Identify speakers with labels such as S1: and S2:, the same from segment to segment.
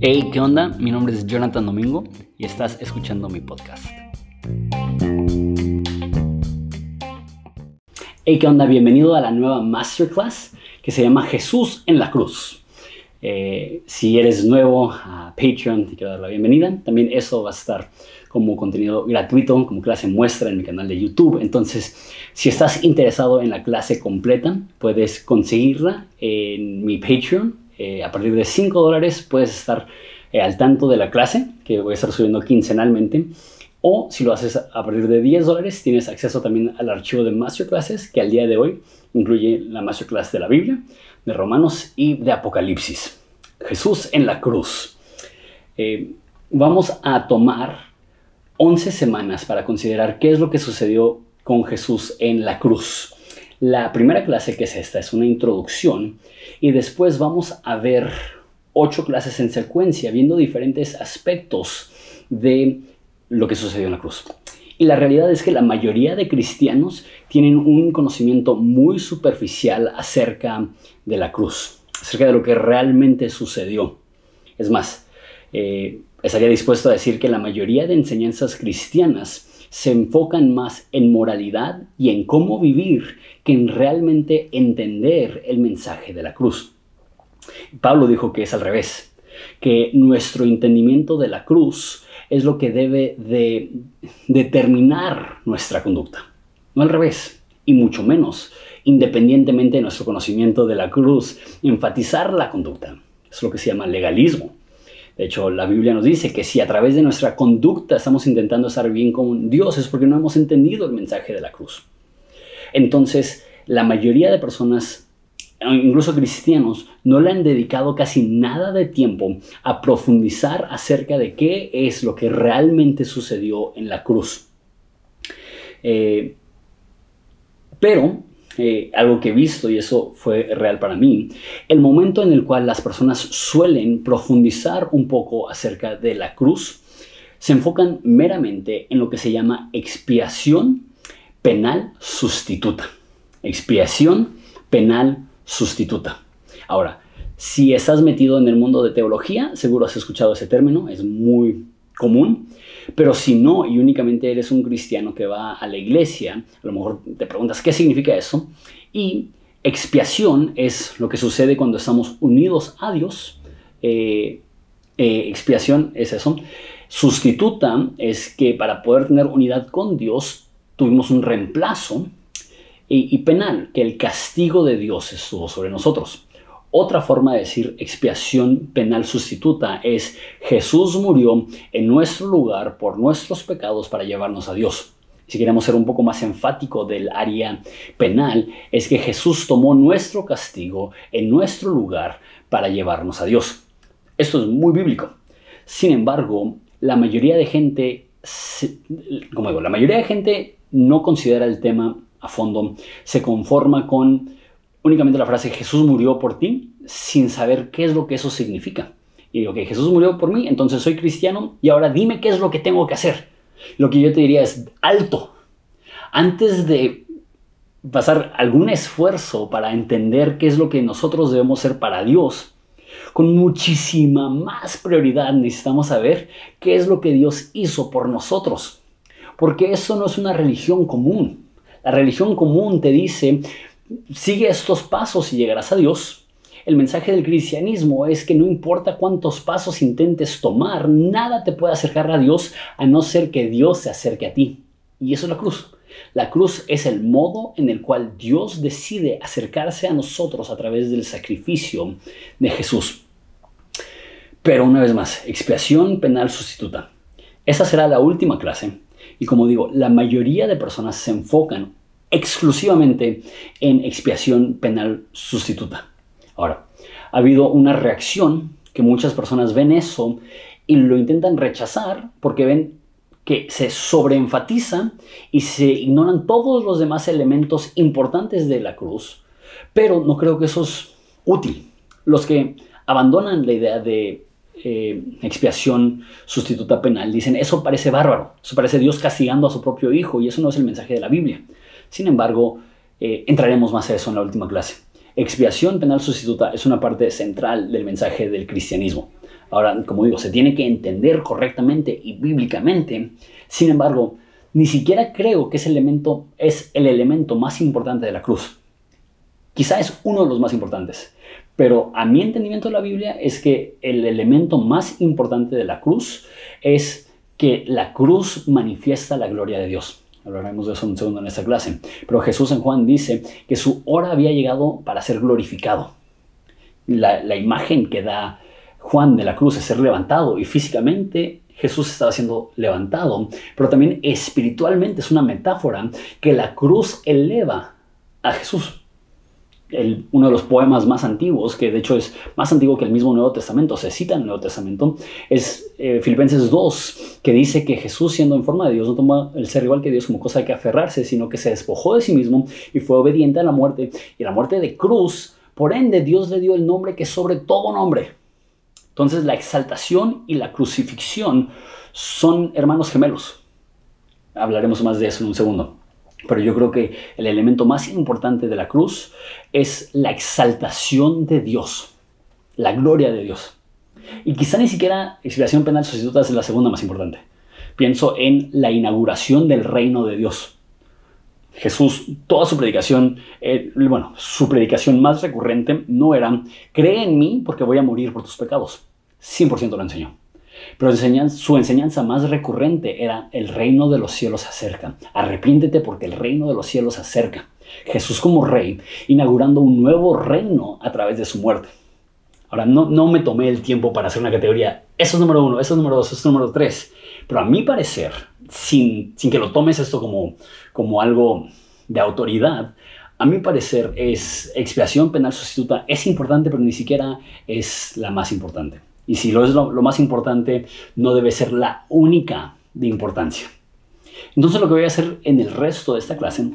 S1: Hey, ¿qué onda? Mi nombre es Jonathan Domingo y estás escuchando mi podcast. Hey, ¿qué onda? Bienvenido a la nueva masterclass que se llama Jesús en la Cruz. Eh, si eres nuevo a Patreon, te quiero dar la bienvenida. También eso va a estar como contenido gratuito, como clase muestra en mi canal de YouTube. Entonces, si estás interesado en la clase completa, puedes conseguirla en mi Patreon eh, a partir de 5 dólares puedes estar eh, al tanto de la clase que voy a estar subiendo quincenalmente. O si lo haces a partir de 10 dólares, tienes acceso también al archivo de Masterclasses que al día de hoy incluye la Masterclass de la Biblia, de Romanos y de Apocalipsis. Jesús en la cruz. Eh, vamos a tomar 11 semanas para considerar qué es lo que sucedió con Jesús en la cruz. La primera clase que es esta es una introducción y después vamos a ver ocho clases en secuencia viendo diferentes aspectos de lo que sucedió en la cruz. Y la realidad es que la mayoría de cristianos tienen un conocimiento muy superficial acerca de la cruz, acerca de lo que realmente sucedió. Es más, eh, estaría dispuesto a decir que la mayoría de enseñanzas cristianas se enfocan más en moralidad y en cómo vivir que en realmente entender el mensaje de la cruz. Pablo dijo que es al revés, que nuestro entendimiento de la cruz es lo que debe de determinar nuestra conducta, no al revés, y mucho menos, independientemente de nuestro conocimiento de la cruz, enfatizar la conducta. Es lo que se llama legalismo. De hecho, la Biblia nos dice que si a través de nuestra conducta estamos intentando estar bien con Dios es porque no hemos entendido el mensaje de la cruz. Entonces, la mayoría de personas, incluso cristianos, no le han dedicado casi nada de tiempo a profundizar acerca de qué es lo que realmente sucedió en la cruz. Eh, pero eh, algo que he visto y eso fue real para mí, el momento en el cual las personas suelen profundizar un poco acerca de la cruz, se enfocan meramente en lo que se llama expiación penal sustituta. Expiación penal sustituta. Ahora, si estás metido en el mundo de teología, seguro has escuchado ese término, es muy común. Pero si no y únicamente eres un cristiano que va a la iglesia, a lo mejor te preguntas qué significa eso. Y expiación es lo que sucede cuando estamos unidos a Dios. Eh, eh, expiación es eso. Sustituta es que para poder tener unidad con Dios tuvimos un reemplazo. Y penal, que el castigo de Dios estuvo sobre nosotros. Otra forma de decir expiación penal sustituta es Jesús murió en nuestro lugar por nuestros pecados para llevarnos a Dios. Si queremos ser un poco más enfático del área penal, es que Jesús tomó nuestro castigo en nuestro lugar para llevarnos a Dios. Esto es muy bíblico. Sin embargo, la mayoría de gente, como digo, la mayoría de gente no considera el tema a fondo, se conforma con únicamente la frase Jesús murió por ti sin saber qué es lo que eso significa. Y que Jesús murió por mí, entonces soy cristiano y ahora dime qué es lo que tengo que hacer. Lo que yo te diría es alto. Antes de pasar algún esfuerzo para entender qué es lo que nosotros debemos ser para Dios, con muchísima más prioridad necesitamos saber qué es lo que Dios hizo por nosotros. Porque eso no es una religión común. La religión común te dice, sigue estos pasos y llegarás a Dios. El mensaje del cristianismo es que no importa cuántos pasos intentes tomar, nada te puede acercar a Dios a no ser que Dios se acerque a ti. Y eso es la cruz. La cruz es el modo en el cual Dios decide acercarse a nosotros a través del sacrificio de Jesús. Pero una vez más, expiación penal sustituta. Esa será la última clase. Y como digo, la mayoría de personas se enfocan exclusivamente en expiación penal sustituta. Ahora, ha habido una reacción que muchas personas ven eso y lo intentan rechazar porque ven que se sobreenfatiza y se ignoran todos los demás elementos importantes de la cruz, pero no creo que eso es útil. Los que abandonan la idea de eh, expiación sustituta penal dicen, eso parece bárbaro, eso parece Dios castigando a su propio hijo y eso no es el mensaje de la Biblia. Sin embargo, eh, entraremos más a eso en la última clase. expiación penal sustituta es una parte central del mensaje del cristianismo. Ahora, como digo, se tiene que entender correctamente y bíblicamente. Sin embargo, ni siquiera creo que ese elemento es el elemento más importante de la cruz. Quizá es uno de los más importantes, pero a mi entendimiento de la Biblia es que el elemento más importante de la cruz es que la cruz manifiesta la gloria de Dios. Hablaremos de eso un segundo en esta clase. Pero Jesús en Juan dice que su hora había llegado para ser glorificado. La, la imagen que da Juan de la cruz es ser levantado y físicamente Jesús estaba siendo levantado, pero también espiritualmente es una metáfora que la cruz eleva a Jesús uno de los poemas más antiguos, que de hecho es más antiguo que el mismo Nuevo Testamento, se cita en el Nuevo Testamento, es eh, Filipenses 2, que dice que Jesús, siendo en forma de Dios, no tomó el ser igual que Dios como cosa de que aferrarse, sino que se despojó de sí mismo y fue obediente a la muerte, y la muerte de cruz, por ende Dios le dio el nombre que sobre todo nombre. Entonces la exaltación y la crucifixión son hermanos gemelos. Hablaremos más de eso en un segundo. Pero yo creo que el elemento más importante de la cruz es la exaltación de Dios, la gloria de Dios. Y quizá ni siquiera expiación penal sustituta es la segunda más importante. Pienso en la inauguración del reino de Dios. Jesús, toda su predicación, eh, bueno, su predicación más recurrente no era, cree en mí porque voy a morir por tus pecados. 100% lo enseñó. Pero su enseñanza más recurrente era el reino de los cielos acerca. Arrepiéntete porque el reino de los cielos acerca. Jesús como rey, inaugurando un nuevo reino a través de su muerte. Ahora, no, no me tomé el tiempo para hacer una categoría, eso es número uno, eso es número dos, eso es número tres. Pero a mi parecer, sin, sin que lo tomes esto como, como algo de autoridad, a mi parecer es expiación penal sustituta, es importante, pero ni siquiera es la más importante. Y si lo es lo, más importante, no debe ser la única de importancia. Entonces lo que voy a hacer en el resto de esta clase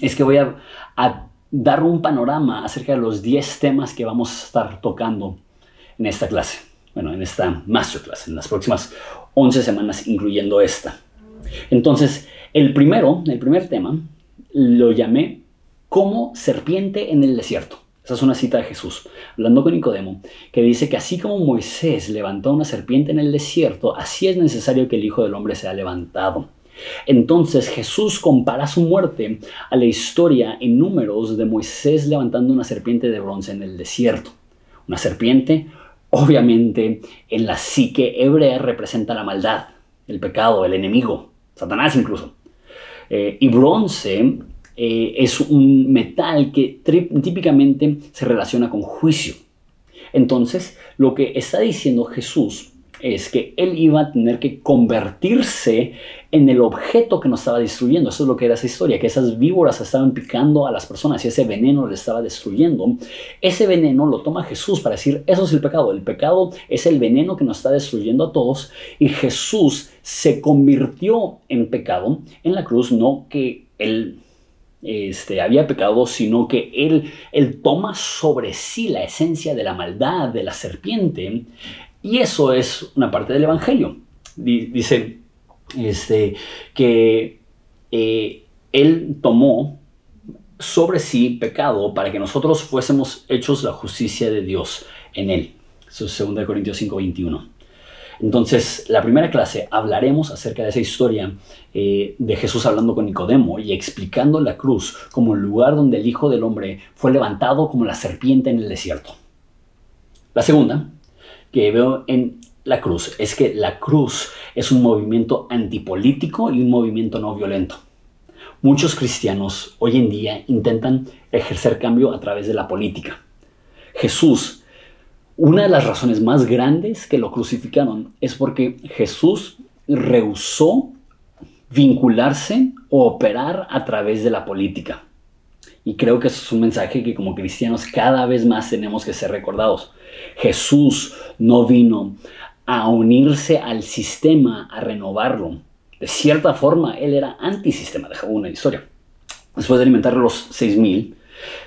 S1: es que voy a, dar un panorama acerca de los 10 temas que vamos a estar tocando en esta clase. Bueno, en esta masterclass, en las próximas 11 semanas, incluyendo esta. Entonces, el primero, el primer tema, lo llamé como serpiente en el desierto. Esa es una cita de Jesús, hablando con Nicodemo, que dice que así como Moisés levantó una serpiente en el desierto, así es necesario que el Hijo del Hombre sea levantado. Entonces Jesús compara su muerte a la historia en números de Moisés levantando una serpiente de bronce en el desierto. Una serpiente, obviamente, en la psique hebrea representa la maldad, el pecado, el enemigo, Satanás incluso. Eh, y bronce eh, es un metal que típicamente se relaciona con juicio. Entonces, lo que está diciendo Jesús es que él iba a tener que convertirse en el objeto que nos estaba destruyendo. Eso es lo que era esa historia, que esas víboras estaban picando a las personas y ese veneno le estaba destruyendo. Ese veneno lo toma Jesús para decir, eso es el pecado. El pecado es el veneno que nos está destruyendo a todos y Jesús se convirtió en pecado en la cruz, no que él este, había pecado, sino que él, él toma sobre sí la esencia de la maldad de la serpiente. Y eso es una parte del Evangelio. Dice este, que eh, él tomó sobre sí pecado para que nosotros fuésemos hechos la justicia de Dios en él. Eso es 2 Corintios 5:21. Entonces, la primera clase hablaremos acerca de esa historia eh, de Jesús hablando con Nicodemo y explicando la cruz como el lugar donde el Hijo del Hombre fue levantado como la serpiente en el desierto. La segunda que veo en la cruz es que la cruz es un movimiento antipolítico y un movimiento no violento. Muchos cristianos hoy en día intentan ejercer cambio a través de la política. Jesús una de las razones más grandes que lo crucificaron es porque Jesús rehusó vincularse o operar a través de la política. Y creo que eso es un mensaje que como cristianos cada vez más tenemos que ser recordados. Jesús no vino a unirse al sistema, a renovarlo. De cierta forma, él era antisistema, dejaba una historia. Después de alimentar los 6000,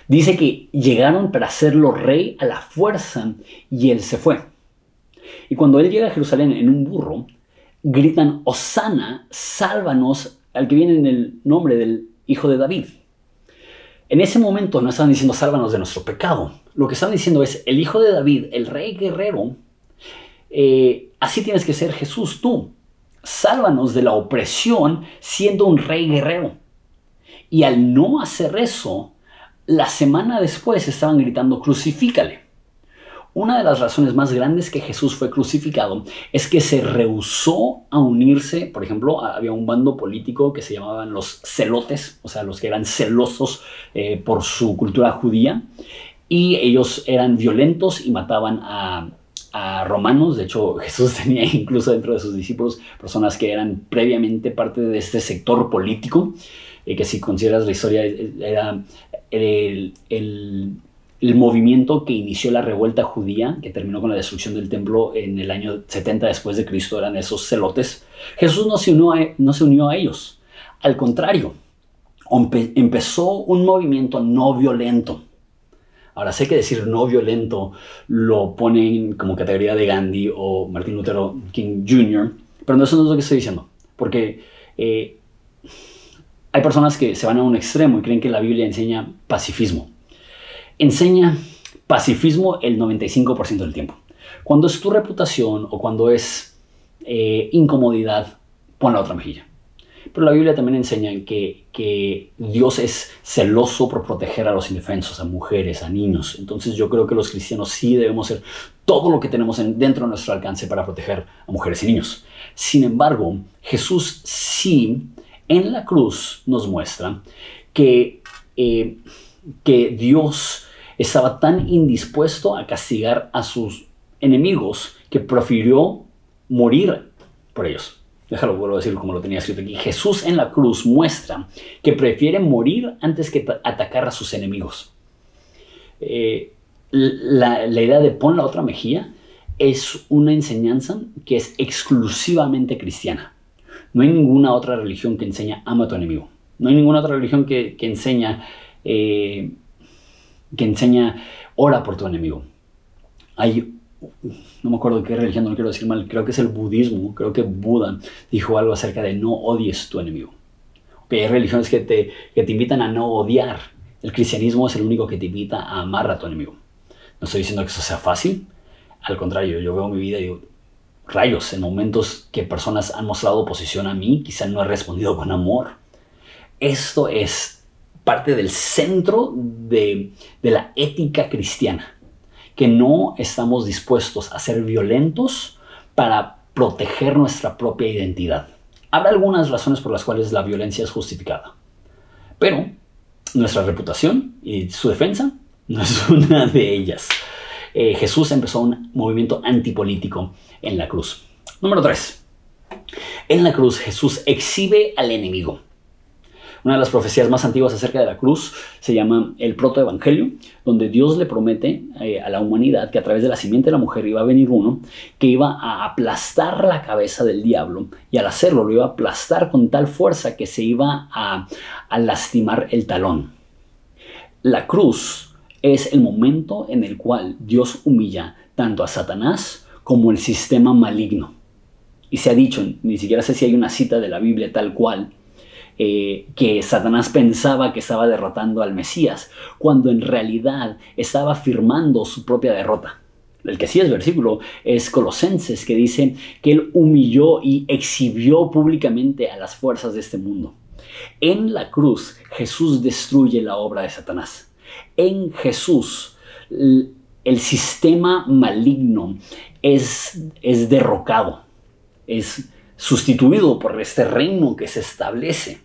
S1: Dice que llegaron para hacerlo rey a la fuerza y él se fue. Y cuando él llega a Jerusalén en un burro, gritan, Osana, sálvanos al que viene en el nombre del hijo de David. En ese momento no estaban diciendo sálvanos de nuestro pecado. Lo que estaban diciendo es el hijo de David, el rey guerrero, eh, así tienes que ser Jesús tú. Sálvanos de la opresión siendo un rey guerrero. Y al no hacer eso, la semana después estaban gritando crucifícale. Una de las razones más grandes que Jesús fue crucificado es que se rehusó a unirse, por ejemplo, había un bando político que se llamaban los celotes, o sea, los que eran celosos eh, por su cultura judía, y ellos eran violentos y mataban a, romanos. De hecho, Jesús tenía incluso dentro de sus discípulos personas que eran previamente parte de este sector político, eh, que si consideras la historia era el el movimiento que inició la revuelta judía, que terminó con la destrucción del templo en el año 70 después de Cristo, eran esos celotes. Jesús no se unió a, no se unió a ellos. Al contrario, empezó un movimiento no violento. Ahora sé que decir no violento lo ponen como categoría de Gandhi o Martin Luther King Jr., pero no eso no es lo que estoy diciendo, porque eh, hay personas que se van a un extremo y creen que la Biblia enseña pacifismo enseña pacifismo el 95% del tiempo. Cuando es tu reputación o cuando es eh, incomodidad, pon la otra mejilla. Pero la Biblia también enseña que, que, Dios es celoso por proteger a los indefensos, a mujeres, a niños. Entonces yo creo que los cristianos sí debemos hacer todo lo que tenemos dentro de nuestro alcance para proteger a mujeres y niños. Sin embargo, Jesús sí en la cruz nos muestra que, eh, que Dios estaba tan indispuesto a castigar a sus enemigos que prefirió morir por ellos. Déjalo, vuelvo a decir como lo tenía escrito aquí. Jesús en la cruz muestra que prefiere morir antes que atacar a sus enemigos. Eh, la, la idea de pon la otra mejilla es una enseñanza que es exclusivamente cristiana. No hay ninguna otra religión que enseña ama a tu enemigo. No hay ninguna otra religión que, que enseña eh, que enseña ora por tu enemigo. Hay, no me acuerdo qué religión, no quiero decir mal, creo que es el budismo, creo que Buda dijo algo acerca de no odies tu enemigo. hay religiones que te, que te invitan a no odiar. El cristianismo es el único que te invita a amar a tu enemigo. No estoy diciendo que eso sea fácil, al contrario, yo veo mi vida y digo, rayos, en momentos que personas han mostrado oposición a mí, quizá no he respondido con amor. Esto es parte del centro de, la ética cristiana, que no estamos dispuestos a ser violentos para proteger nuestra propia identidad. Habrá algunas razones por las cuales la violencia es justificada, pero nuestra reputación y su defensa no es una de ellas. Eh, Jesús empezó un movimiento antipolítico en la cruz. Número 3. En la cruz Jesús exhibe al enemigo. Una de las profecías más antiguas acerca de la cruz se llama el protoevangelio, donde Dios le promete eh, a la humanidad que a través de la simiente de la mujer iba a venir uno que iba a aplastar la cabeza del diablo y al hacerlo lo iba a aplastar con tal fuerza que se iba a, a lastimar el talón. La cruz es el momento en el cual Dios humilla tanto a Satanás como el sistema maligno. Y se ha dicho, ni siquiera sé si hay una cita de la Biblia tal cual, eh, que Satanás pensaba que estaba derrotando al Mesías, cuando en realidad estaba firmando su propia derrota. El que sí es versículo es Colosenses, que dice que él humilló y exhibió públicamente a las fuerzas de este mundo. En la cruz Jesús destruye la obra de Satanás. En Jesús el sistema maligno es, es derrocado, es sustituido por este reino que se establece.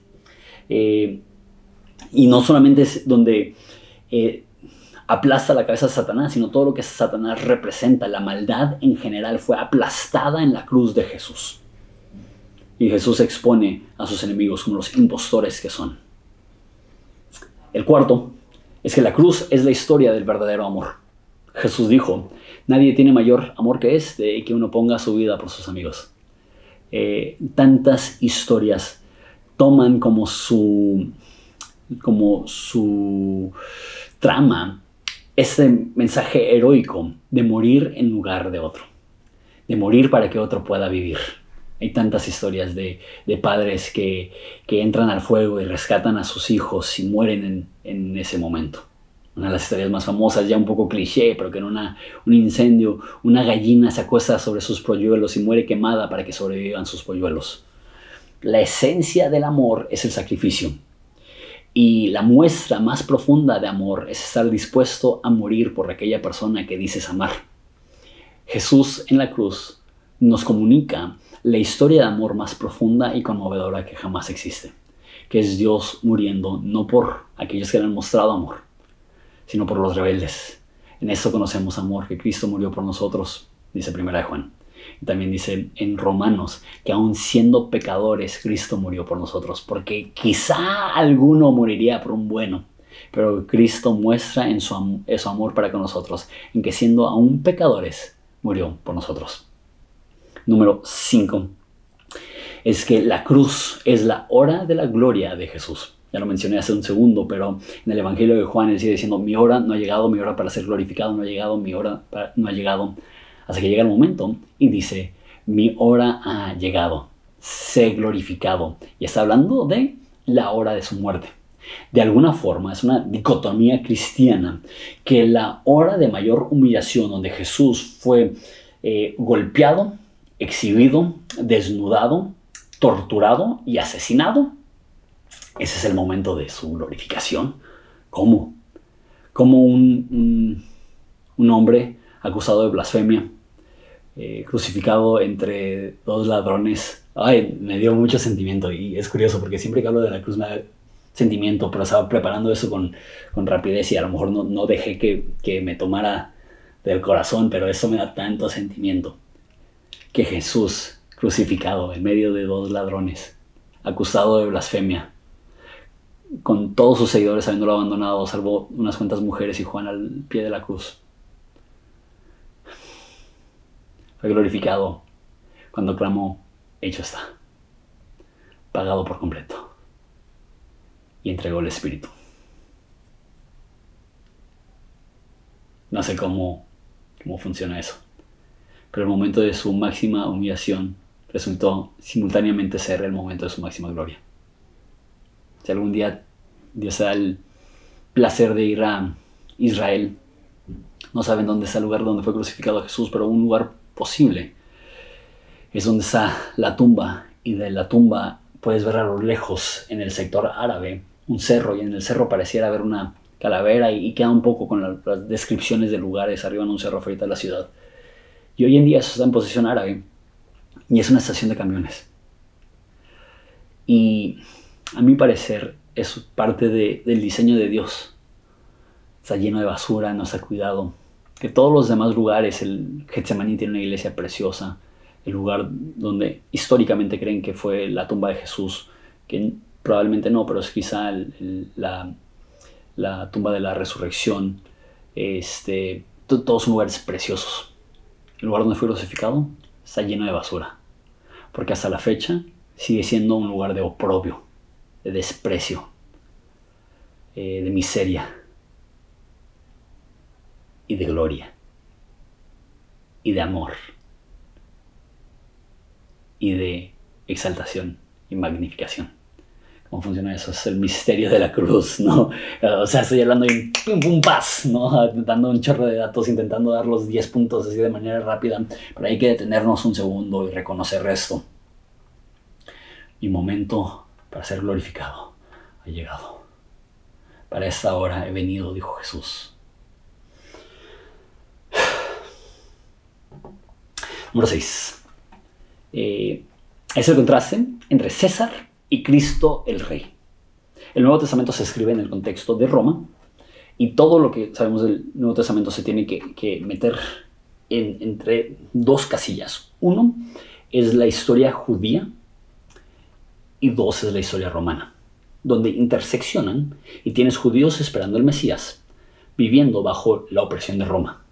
S1: Eh, y no solamente es donde eh, aplasta la cabeza de Satanás, sino todo lo que Satanás representa, la maldad en general fue aplastada en la cruz de Jesús. Y Jesús expone a sus enemigos como los impostores que son. El cuarto es que la cruz es la historia del verdadero amor. Jesús dijo, nadie tiene mayor amor que este y que uno ponga su vida por sus amigos. Eh, tantas historias toman como su, como su trama ese mensaje heroico de morir en lugar de otro, de morir para que otro pueda vivir. Hay tantas historias de, padres que, entran al fuego y rescatan a sus hijos y mueren en, ese momento. Una de las historias más famosas, ya un poco cliché, pero que en un incendio una gallina se acuesta sobre sus polluelos y muere quemada para que sobrevivan sus polluelos. La esencia del amor es el sacrificio. Y la muestra más profunda de amor es estar dispuesto a morir por aquella persona que dices amar. Jesús en la cruz nos comunica la historia de amor más profunda y conmovedora que jamás existe, que es Dios muriendo no por aquellos que le han mostrado amor, sino por los rebeldes. En eso conocemos amor, que Cristo murió por nosotros, dice Primera de Juan. También dice en Romanos que aun siendo pecadores, Cristo murió por nosotros, porque quizá alguno moriría por un bueno, pero Cristo muestra en su, su amor para con nosotros, en que siendo aún pecadores, murió por nosotros. Número 5 es que la cruz es la hora de la gloria de Jesús. Ya lo mencioné hace un segundo, pero en el Evangelio de Juan él sigue diciendo, mi hora no ha llegado, mi hora para ser glorificado no ha llegado, mi hora no ha llegado, hasta que llega el momento y dice, mi hora ha llegado, sé glorificado. Y está hablando de la hora de su muerte. De alguna forma es una dicotomía cristiana que la hora de mayor humillación donde Jesús fue eh, golpeado, exhibido, desnudado, torturado y asesinado, ese es el momento de su glorificación. ¿Cómo? Como un, un, hombre acusado de blasfemia, eh, crucificado entre dos ladrones. Ay, me dio mucho sentimiento y es curioso porque siempre que hablo de la cruz me da sentimiento, pero estaba preparando eso con, con rapidez y a lo mejor no, no dejé que, que me tomara del corazón, pero eso me da tanto sentimiento que Jesús crucificado en medio de dos ladrones, acusado de blasfemia, con todos sus seguidores habiéndolo abandonado, salvo unas cuantas mujeres y Juan al pie de la cruz. Fue glorificado cuando clamó, hecho está, pagado por completo, y entregó el Espíritu. No sé cómo, cómo funciona eso pero el momento de su máxima humillación resultó simultáneamente ser el momento de su máxima gloria. Si algún día Dios da el placer de ir a Israel, no saben dónde está el lugar donde fue crucificado Jesús, pero un lugar posible es donde está la tumba y de la tumba puedes ver a lo lejos en el sector árabe un cerro y en el cerro pareciera haber una calavera y, queda un poco con las descripciones de lugares arriba en un cerro frente a la ciudad. Y hoy en día eso está en posición árabe y es una estación de camiones. Y a mi parecer es parte del diseño de Dios. Está lleno de basura, no está cuidado. Que todos los demás lugares, el Getsemaní tiene una iglesia preciosa, el lugar donde históricamente creen que fue la tumba de Jesús, que probablemente no, pero es quizá la, la, tumba de la resurrección. Este, todos son lugares preciosos el lugar donde fue crucificado está lleno de basura. Porque hasta la fecha sigue siendo un lugar de oprobio, de desprecio, eh, de miseria y de gloria y de amor y de exaltación y magnificación cómo funciona eso, es el misterio de la cruz, ¿no? O sea, estoy hablando de pum pum paz, ¿no? Dando un chorro de datos, intentando dar los 10 puntos así de manera rápida, pero hay que detenernos un segundo y reconocer esto. Mi momento para ser glorificado ha llegado. Para esta hora he venido, dijo Jesús. Número 6. Eh, es el contraste entre César y Cristo el Rey. El Nuevo Testamento se escribe en el contexto de Roma y todo lo que sabemos del Nuevo Testamento se tiene que, meter entre dos casillas. Uno es la historia judía y dos es la historia romana, donde interseccionan y tienes judíos esperando el Mesías, viviendo bajo la opresión de Roma.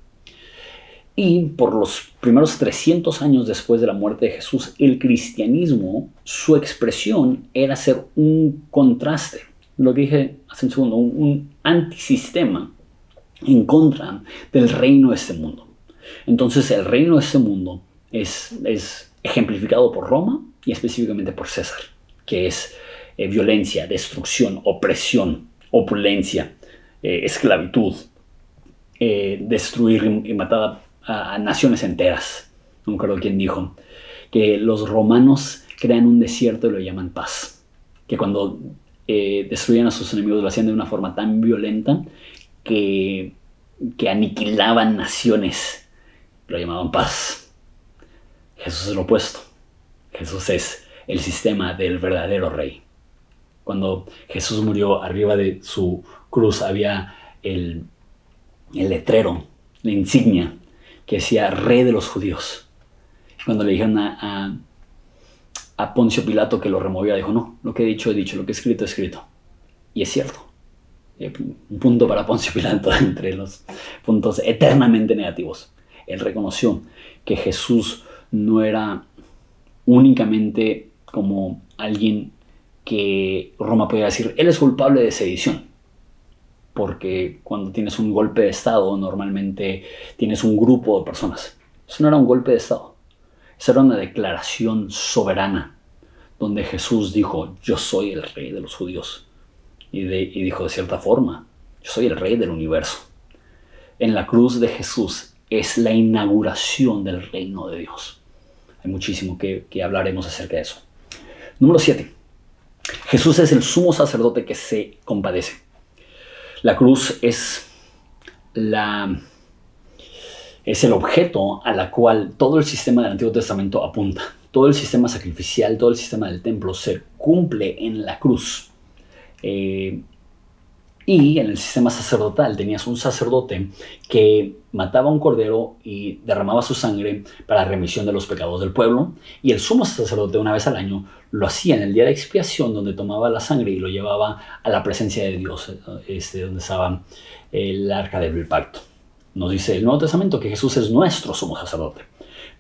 S1: Y por los primeros 300 años después de la muerte de Jesús, el cristianismo, su expresión era ser un contraste. Lo dije hace un segundo, un, antisistema en contra del reino de este mundo. Entonces el reino de este mundo es, es ejemplificado por Roma y específicamente por César, que es eh, violencia, destrucción, opresión, opulencia, eh, esclavitud, eh, destruir y matar a, naciones enteras. No me acuerdo quién dijo que los romanos crean un desierto y lo llaman paz. Que cuando destruían a sus enemigos lo hacían de una forma tan violenta que, que aniquilaban naciones. Lo llamaban paz. Jesús es lo opuesto. Jesús es el sistema del verdadero rey. Cuando Jesús murió, arriba de su cruz había el, letrero, la insignia, que decía Rey de los judíos. Cuando le dijeron a, a, Poncio Pilato que lo removiera, dijo, no, lo que he dicho, he dicho, lo que he escrito, he escrito. Y es cierto. Eh, un punto para Poncio Pilato entre los puntos eternamente negativos. Él reconoció que Jesús no era únicamente como alguien que Roma podía decir, él es culpable de sedición. Porque cuando tienes un golpe de Estado, normalmente tienes un grupo de personas. Eso no era un golpe de Estado. Eso era una declaración soberana, donde Jesús dijo, yo soy el rey de los judíos. Y, y dijo de cierta forma, yo soy el rey del universo. En la cruz de Jesús es la inauguración del reino de Dios. Hay muchísimo que, hablaremos acerca de eso. Número 7. Jesús es el sumo sacerdote que se compadece. La cruz es la es el objeto a la cual todo el sistema del Antiguo Testamento apunta. Todo el sistema sacrificial, todo el sistema del templo se cumple en la cruz. Eh, y en el sistema sacerdotal tenías un sacerdote que mataba un cordero y derramaba su sangre para remisión de los pecados del pueblo. Y el sumo sacerdote una vez al año lo hacía en el día de expiación donde tomaba la sangre y lo llevaba a la presencia de Dios, este, donde estaba el arca del pacto. Nos dice el Nuevo Testamento que Jesús es nuestro sumo sacerdote.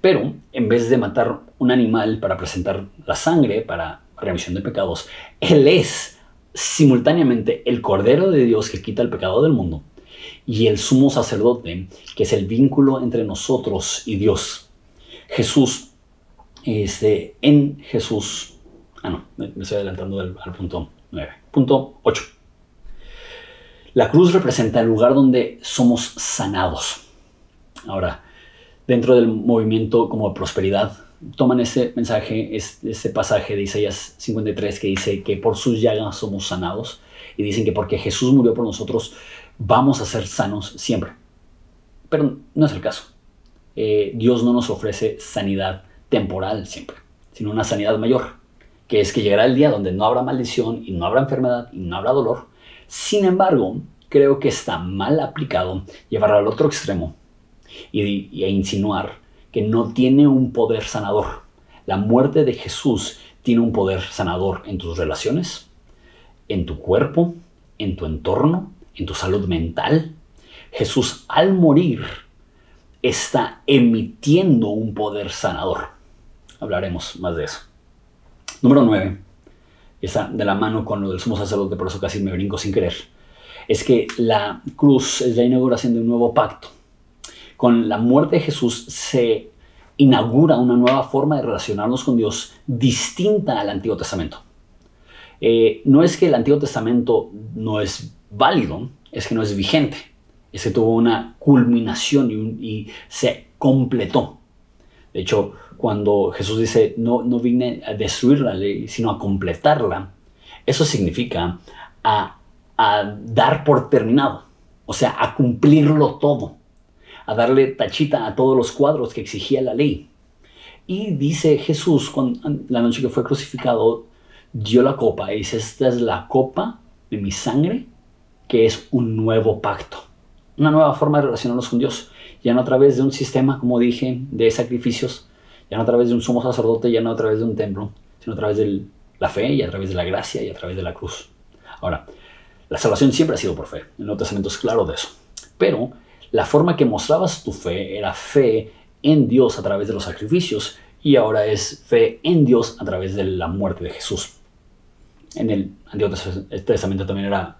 S1: Pero en vez de matar un animal para presentar la sangre para remisión de pecados, Él es simultáneamente el Cordero de Dios que quita el pecado del mundo y el sumo sacerdote, que es el vínculo entre nosotros y Dios. Jesús, este, en Jesús, ah no, me, estoy adelantando al, punto 9. Punto 8. La cruz representa el lugar donde somos sanados. Ahora, dentro del movimiento como prosperidad, toman ese mensaje, ese pasaje de Isaías 53 que dice que por sus llagas somos sanados y dicen que porque Jesús murió por nosotros vamos a ser sanos siempre. Pero no es el caso. Eh, Dios no nos ofrece sanidad temporal siempre, sino una sanidad mayor, que es que llegará el día donde no habrá maldición y no habrá enfermedad y no habrá dolor. Sin embargo, creo que está mal aplicado llevarlo al otro extremo y, y a insinuar que no tiene un poder sanador. La muerte de Jesús tiene un poder sanador en tus relaciones, en tu cuerpo, en tu entorno, en tu salud mental. Jesús al morir está emitiendo un poder sanador. Hablaremos más de eso. Número 9. Está de la mano con lo del sumo sacerdote, por eso casi me brinco sin querer. Es que la cruz es la inauguración de un nuevo pacto con la muerte de Jesús se inaugura una nueva forma de relacionarnos con Dios distinta al Antiguo Testamento. Eh, no es que el Antiguo Testamento no es válido, es que no es vigente, es que tuvo una culminación y, se completó. De hecho, cuando Jesús dice, no, no vine a destruir la ley, sino a completarla, eso significa a dar por terminado, o sea, a cumplirlo todo a darle tachita a todos los cuadros que exigía la ley. Y dice Jesús, la noche que fue crucificado, dio la copa y dice, esta es la copa de mi sangre, que es un nuevo pacto, una nueva forma de relacionarnos con Dios, ya no a través de un sistema, como dije, de sacrificios, ya no a través de un sumo sacerdote, ya no a través de un templo, sino a través de la fe y a través de la gracia y a través de la cruz. Ahora, la salvación siempre ha sido por fe, el Nuevo Testamento es claro de eso, pero la forma que mostrabas tu fe era fe en Dios a través de los sacrificios y ahora es fe en Dios a través de la muerte de Jesús. En el Antiguo Testamento también era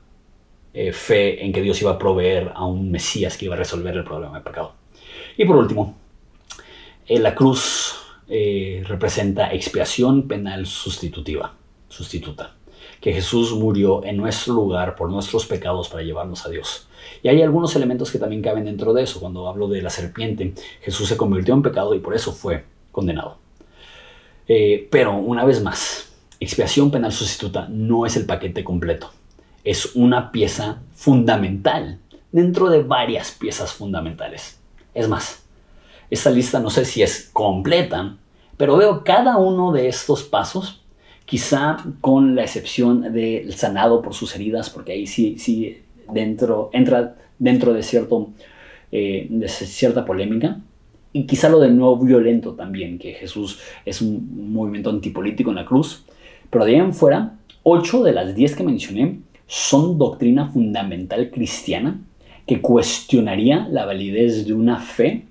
S1: eh, fe en que Dios iba a proveer a un Mesías que iba a resolver el problema del pecado. Y por último, en la cruz eh, representa expiación penal sustitutiva, sustituta, que Jesús murió en nuestro lugar por nuestros pecados para llevarnos a Dios. Y hay algunos elementos que también caben dentro de eso. Cuando hablo de la serpiente, Jesús se convirtió en pecado y por eso fue condenado. Eh, pero una vez más, expiación penal sustituta no es el paquete completo. Es una pieza fundamental dentro de varias piezas fundamentales. Es más, esta lista no sé si es completa, pero veo cada uno de estos pasos, quizá con la excepción del sanado por sus heridas, porque ahí sí, dentro, entra dentro de, cierto, eh, de cierta polémica. Y quizá lo del nuevo violento también, que Jesús es un movimiento antipolítico en la cruz. Pero de ahí en fuera, ocho de las diez que mencioné son doctrina fundamental cristiana que cuestionaría la validez de una fe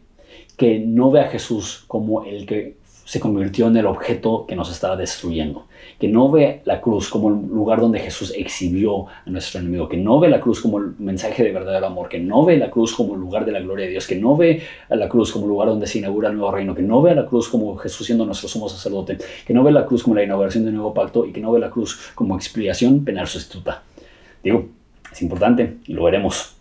S1: que no ve a Jesús como el que se convirtió en el objeto que nos estaba destruyendo, que no ve la cruz como el lugar donde Jesús exhibió a nuestro enemigo, que no ve la cruz como el mensaje de verdadero amor, que no ve la cruz como el lugar de la gloria de Dios, que no ve a la cruz como el lugar donde se inaugura el nuevo reino, que no ve a la cruz como Jesús siendo nuestro sumo sacerdote, que no ve la cruz como la inauguración del nuevo pacto. Y que no ve la cruz como expiación penal sustituta. Digo, es importante y lo veremos.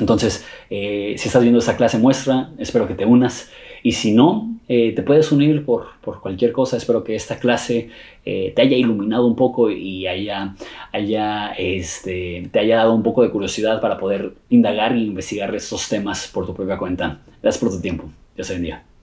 S1: Entonces, eh, si estás viendo esta clase muestra, espero que te unas. Y si no, eh, te puedes unir por, cualquier cosa. Espero que esta clase eh, te haya iluminado un poco y haya, haya, este, te haya dado un poco de curiosidad para poder indagar e investigar estos temas por tu propia cuenta. Gracias por tu tiempo. Dios te bendiga.